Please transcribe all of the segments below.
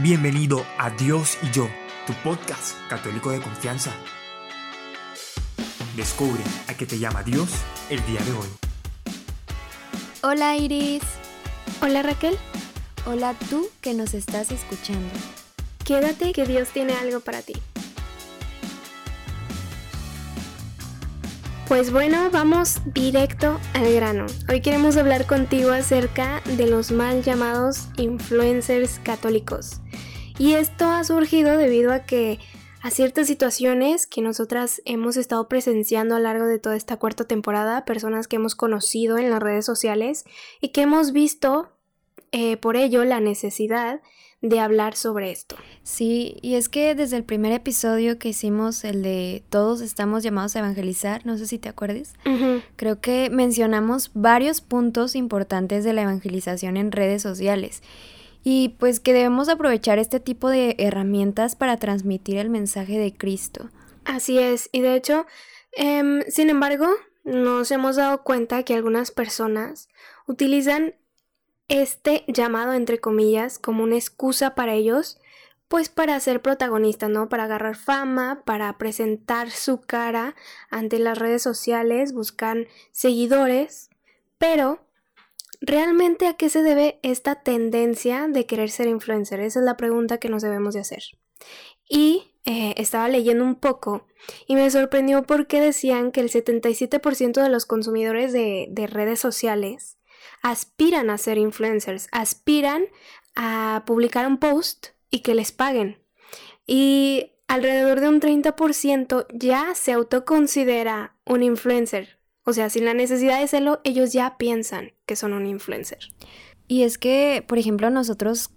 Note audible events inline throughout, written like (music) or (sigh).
Bienvenido a Dios y yo, tu podcast católico de confianza. Descubre a qué te llama Dios el día de hoy. Hola Iris. Hola Raquel. Hola tú que nos estás escuchando. Quédate que Dios tiene algo para ti. Pues bueno, vamos directo al grano. Hoy queremos hablar contigo acerca de los mal llamados influencers católicos. Y esto ha surgido debido a que a ciertas situaciones que nosotras hemos estado presenciando a lo largo de toda esta cuarta temporada, personas que hemos conocido en las redes sociales y que hemos visto eh, por ello la necesidad de hablar sobre esto. Sí, y es que desde el primer episodio que hicimos, el de Todos estamos llamados a evangelizar, no sé si te acuerdes, creo que mencionamos varios puntos importantes de la evangelización en redes sociales y pues que debemos aprovechar este tipo de herramientas para transmitir el mensaje de Cristo. Así es, y de hecho, em, sin embargo, nos hemos dado cuenta que algunas personas utilizan este llamado entre comillas como una excusa para ellos, pues para ser protagonistas, ¿no? Para agarrar fama, para presentar su cara ante las redes sociales, buscan seguidores, pero ¿realmente a qué se debe esta tendencia de querer ser influencer? Esa es la pregunta que nos debemos de hacer. Y eh, estaba leyendo un poco y me sorprendió porque decían que el 77% de los consumidores de, de redes sociales aspiran a ser influencers, aspiran a publicar un post y que les paguen. Y alrededor de un 30% ya se autoconsidera un influencer. O sea, sin la necesidad de serlo, ellos ya piensan que son un influencer. Y es que, por ejemplo, nosotros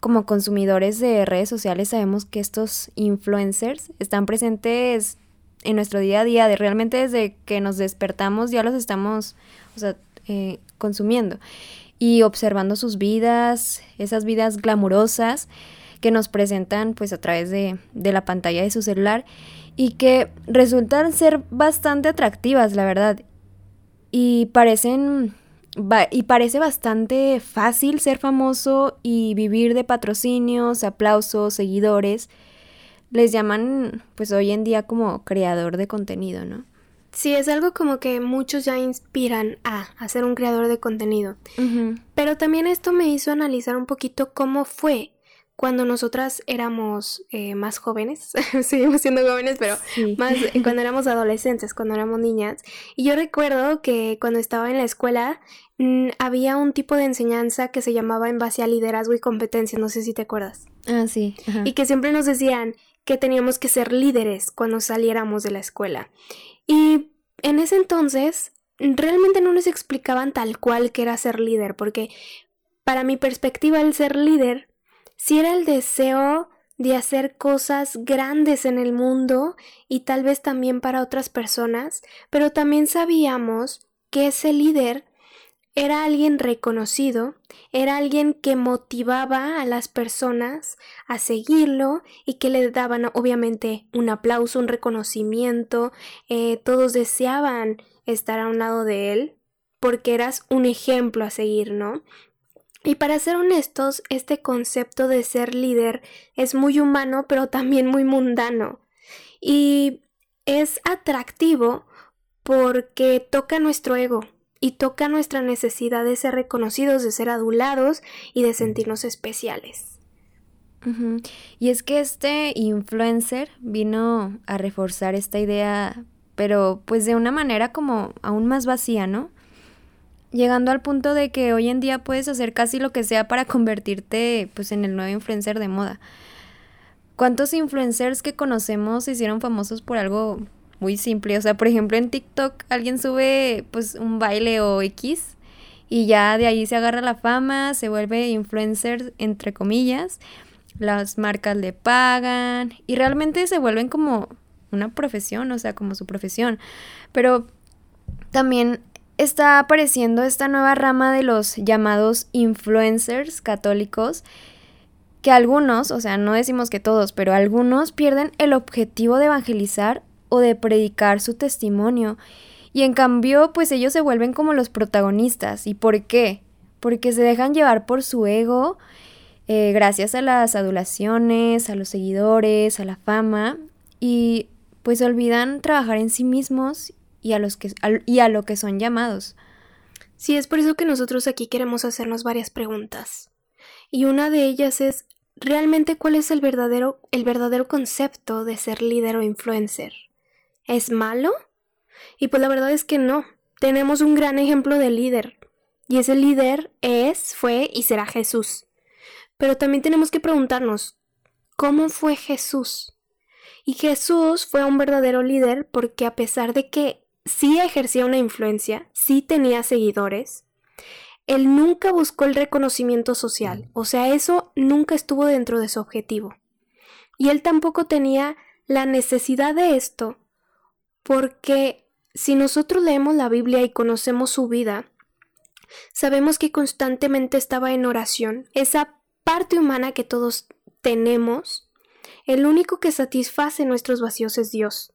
como consumidores de redes sociales sabemos que estos influencers están presentes en nuestro día a día, de realmente desde que nos despertamos ya los estamos, o sea, eh, consumiendo y observando sus vidas, esas vidas glamurosas que nos presentan pues a través de, de la pantalla de su celular y que resultan ser bastante atractivas, la verdad. Y parecen y parece bastante fácil ser famoso y vivir de patrocinios, aplausos, seguidores. Les llaman pues hoy en día como creador de contenido, ¿no? Sí, es algo como que muchos ya inspiran a, ser un creador de contenido. Pero también esto me hizo analizar un poquito cómo fue cuando nosotras éramos eh, más jóvenes, (laughs) seguimos siendo jóvenes, pero más (laughs) cuando éramos adolescentes, cuando éramos niñas. Y yo recuerdo que cuando estaba en la escuela mm, había un tipo de enseñanza que se llamaba en base a liderazgo y competencia, no sé si te acuerdas. Ah, sí. Y que siempre nos decían que teníamos que ser líderes cuando saliéramos de la escuela. Y en ese entonces realmente no nos explicaban tal cual que era ser líder, porque para mi perspectiva el ser líder si era el deseo de hacer cosas grandes en el mundo y tal vez también para otras personas, pero también sabíamos que ese líder era alguien reconocido, era alguien que motivaba a las personas a seguirlo y que le daban obviamente un aplauso, un reconocimiento, eh, todos deseaban estar a un lado de él porque eras un ejemplo a seguir, ¿no? Y para ser honestos, este concepto de ser líder es muy humano, pero también muy mundano. Y es atractivo porque toca nuestro ego, y toca nuestra necesidad de ser reconocidos, de ser adulados y de sentirnos especiales. Y es que este influencer vino a reforzar esta idea, pero pues de una manera como aún más vacía, ¿no? Llegando al punto de que hoy en día puedes hacer casi lo que sea para convertirte pues en el nuevo influencer de moda. ¿Cuántos influencers que conocemos se hicieron famosos por algo muy simple. O sea, por ejemplo, en TikTok alguien sube pues un baile o X y ya de ahí se agarra la fama, se vuelve influencer entre comillas, las marcas le pagan y realmente se vuelven como una profesión, o sea, como su profesión. Pero también está apareciendo esta nueva rama de los llamados influencers católicos que algunos, o sea, no decimos que todos, pero algunos pierden el objetivo de evangelizar o de predicar su testimonio. Y en cambio, pues ellos se vuelven como los protagonistas. ¿Y por qué? Porque se dejan llevar por su ego, eh, gracias a las adulaciones, a los seguidores, a la fama, y pues olvidan trabajar en sí mismos y a, los que, y a lo que son llamados. Sí, es por eso que nosotros aquí queremos hacernos varias preguntas. Y una de ellas es, ¿realmente cuál es el verdadero, el verdadero concepto de ser líder o influencer? ¿Es malo? Y pues la verdad es que no. Tenemos un gran ejemplo de líder. Y ese líder es, fue y será Jesús. Pero también tenemos que preguntarnos, ¿cómo fue Jesús? Y Jesús fue un verdadero líder porque a pesar de que sí ejercía una influencia, sí tenía seguidores, él nunca buscó el reconocimiento social, o sea, eso nunca estuvo dentro de su objetivo. Y él tampoco tenía la necesidad de esto, porque si nosotros leemos la Biblia y conocemos su vida, sabemos que constantemente estaba en oración, esa parte humana que todos tenemos, el único que satisface nuestros vacíos es Dios.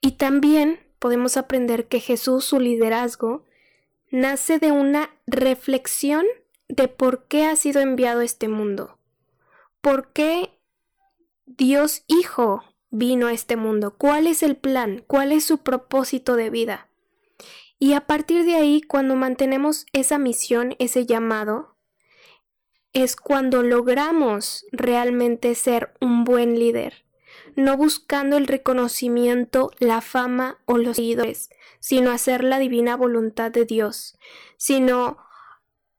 Y también podemos aprender que Jesús, su liderazgo, nace de una reflexión de por qué ha sido enviado a este mundo. ¿Por qué Dios Hijo vino a este mundo? ¿Cuál es el plan? ¿Cuál es su propósito de vida? Y a partir de ahí, cuando mantenemos esa misión, ese llamado, es cuando logramos realmente ser un buen líder no buscando el reconocimiento, la fama o los seguidores, sino hacer la divina voluntad de Dios, sino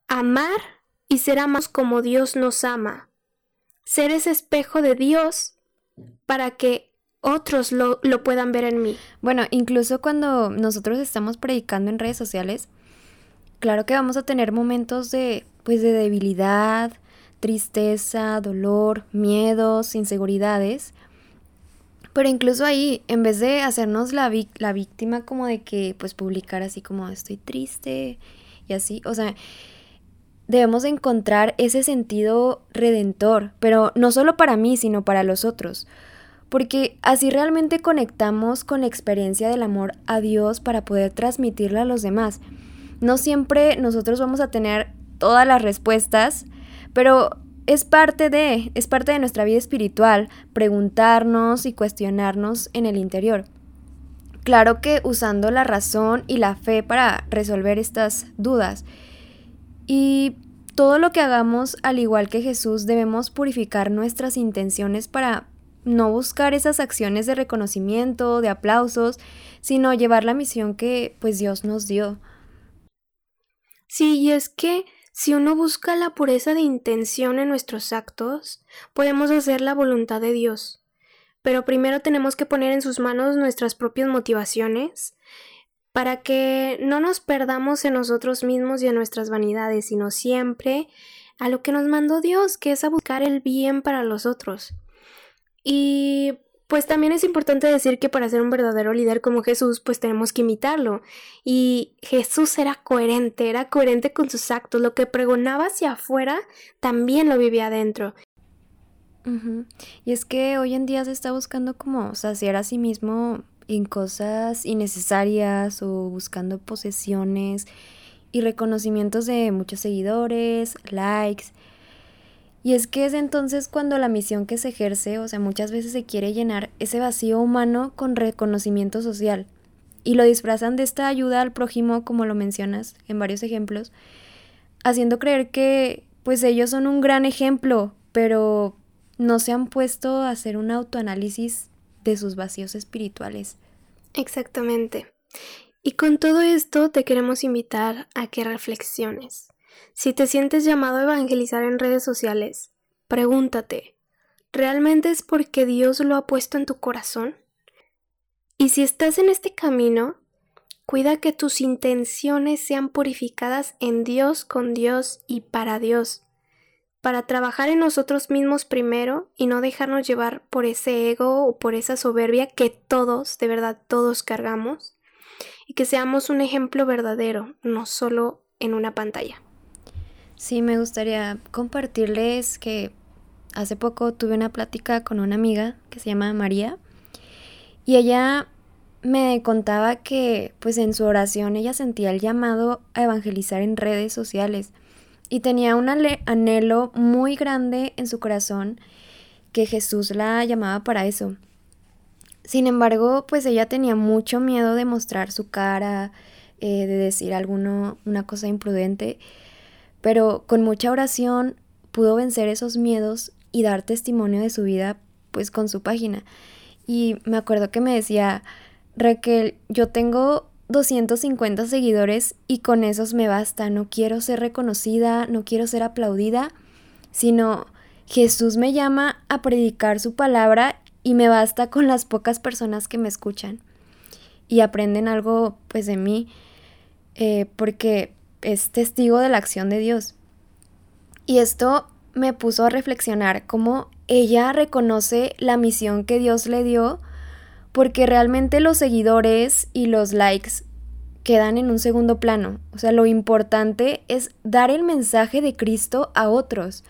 amar y ser amados como Dios nos ama, ser ese espejo de Dios para que otros lo, lo puedan ver en mí. Bueno, incluso cuando nosotros estamos predicando en redes sociales, claro que vamos a tener momentos de pues de debilidad, tristeza, dolor, miedos, inseguridades, pero incluso ahí, en vez de hacernos la, la víctima como de que pues publicar así como estoy triste y así, o sea, debemos encontrar ese sentido redentor, pero no solo para mí, sino para los otros. Porque así realmente conectamos con la experiencia del amor a Dios para poder transmitirla a los demás. No siempre nosotros vamos a tener todas las respuestas, pero es parte de, es parte de nuestra vida espiritual, preguntarnos y cuestionarnos en el interior. Claro que usando la razón y la fe para resolver estas dudas. Y todo lo que hagamos, al igual que Jesús, debemos purificar nuestras intenciones para no buscar esas acciones de reconocimiento, de aplausos, sino llevar la misión que pues Dios nos dio. Sí, y es que si uno busca la pureza de intención en nuestros actos, podemos hacer la voluntad de Dios. Pero primero tenemos que poner en sus manos nuestras propias motivaciones para que no nos perdamos en nosotros mismos y en nuestras vanidades, sino siempre a lo que nos mandó Dios, que es a buscar el bien para los otros. Y pues también es importante decir que para ser un verdadero líder como Jesús, pues tenemos que imitarlo. Y Jesús era coherente, era coherente con sus actos. Lo que pregonaba hacia afuera, también lo vivía adentro. Y es que hoy en día se está buscando como saciar a sí mismo en cosas innecesarias o buscando posesiones y reconocimientos de muchos seguidores, likes y es que es entonces cuando la misión que se ejerce, o sea, muchas veces se quiere llenar ese vacío humano con reconocimiento social. Y lo disfrazan de esta ayuda al prójimo, como lo mencionas en varios ejemplos, haciendo creer que pues ellos son un gran ejemplo, pero no se han puesto a hacer un autoanálisis de sus vacíos espirituales. Exactamente. Y con todo esto te queremos invitar a que reflexiones. Si te sientes llamado a evangelizar en redes sociales, pregúntate, ¿realmente es porque Dios lo ha puesto en tu corazón? Y si estás en este camino, cuida que tus intenciones sean purificadas en Dios, con Dios y para Dios, para trabajar en nosotros mismos primero y no dejarnos llevar por ese ego o por esa soberbia que todos, de verdad todos cargamos, y que seamos un ejemplo verdadero, no solo en una pantalla. Sí, me gustaría compartirles que hace poco tuve una plática con una amiga que se llama María y ella me contaba que pues en su oración ella sentía el llamado a evangelizar en redes sociales y tenía un anhelo muy grande en su corazón que Jesús la llamaba para eso. Sin embargo, pues ella tenía mucho miedo de mostrar su cara, eh, de decir alguno, una cosa imprudente, pero con mucha oración pudo vencer esos miedos y dar testimonio de su vida pues con su página. Y me acuerdo que me decía, Raquel, yo tengo 250 seguidores y con esos me basta, no quiero ser reconocida, no quiero ser aplaudida, sino Jesús me llama a predicar su palabra y me basta con las pocas personas que me escuchan y aprenden algo pues de mí eh, porque es testigo de la acción de Dios. Y esto me puso a reflexionar cómo ella reconoce la misión que Dios le dio porque realmente los seguidores y los likes quedan en un segundo plano. O sea, lo importante es dar el mensaje de Cristo a otros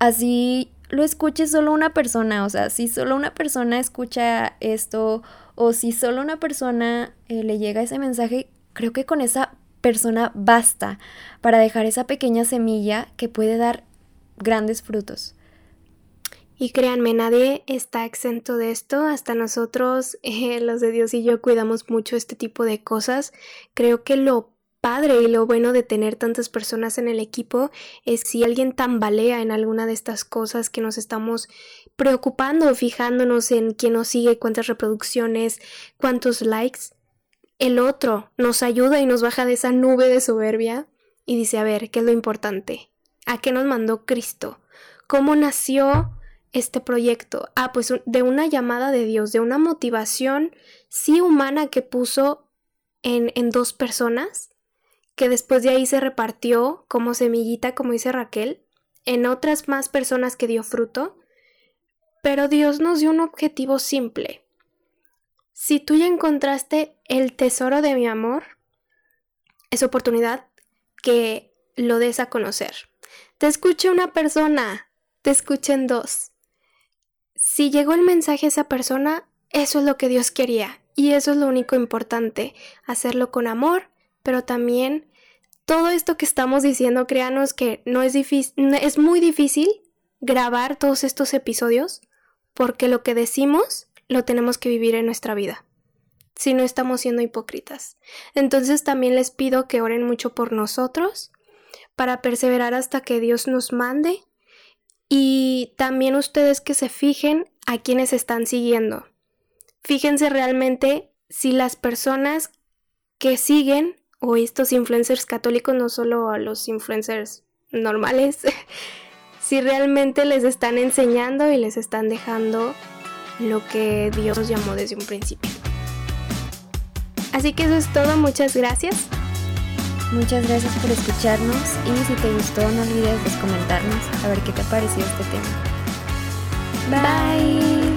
así lo escuche solo una persona, o sea, si solo una persona escucha esto o si solo una persona eh, le llega ese mensaje, creo que con esa persona basta para dejar esa pequeña semilla que puede dar grandes frutos. Y créanme, nadie está exento de esto, hasta nosotros, (laughs) eh, los de Dios y yo, cuidamos mucho este tipo de cosas. Creo que lo padre y lo bueno de tener tantas personas en el equipo es si alguien tambalea en alguna de estas cosas que nos estamos preocupando, fijándonos en quién nos sigue, cuántas reproducciones, cuántos likes, el otro nos ayuda y nos baja de esa nube de soberbia y dice, a ver, ¿qué es lo importante? ¿A qué nos mandó Cristo? ¿Cómo nació este proyecto? Ah, pues de una llamada de Dios, de una motivación sí humana que puso en, en dos personas que después de ahí se repartió como semillita, como dice Raquel, en otras más personas que dio fruto, pero Dios nos dio un objetivo simple. Si tú ya encontraste el tesoro de mi amor, es oportunidad que lo des a conocer. Te escuche una persona, te escuchen dos. Si llegó el mensaje a esa persona, eso es lo que Dios quería y eso es lo único importante, hacerlo con amor, pero también todo esto que estamos diciendo, créanos que no es difícil, es muy difícil grabar todos estos episodios porque lo que decimos lo tenemos que vivir en nuestra vida. Si no estamos siendo hipócritas. Entonces también les pido que oren mucho por nosotros para perseverar hasta que Dios nos mande y también ustedes que se fijen a quienes están siguiendo. Fíjense realmente si las personas que siguen o estos influencers católicos, no solo a los influencers normales, (laughs) si realmente les están enseñando y les están dejando lo que Dios llamó desde un principio. Así que eso es todo, muchas gracias. Muchas gracias por escucharnos y si te gustó no olvides comentarnos a ver qué te ha parecido este tema. Bye.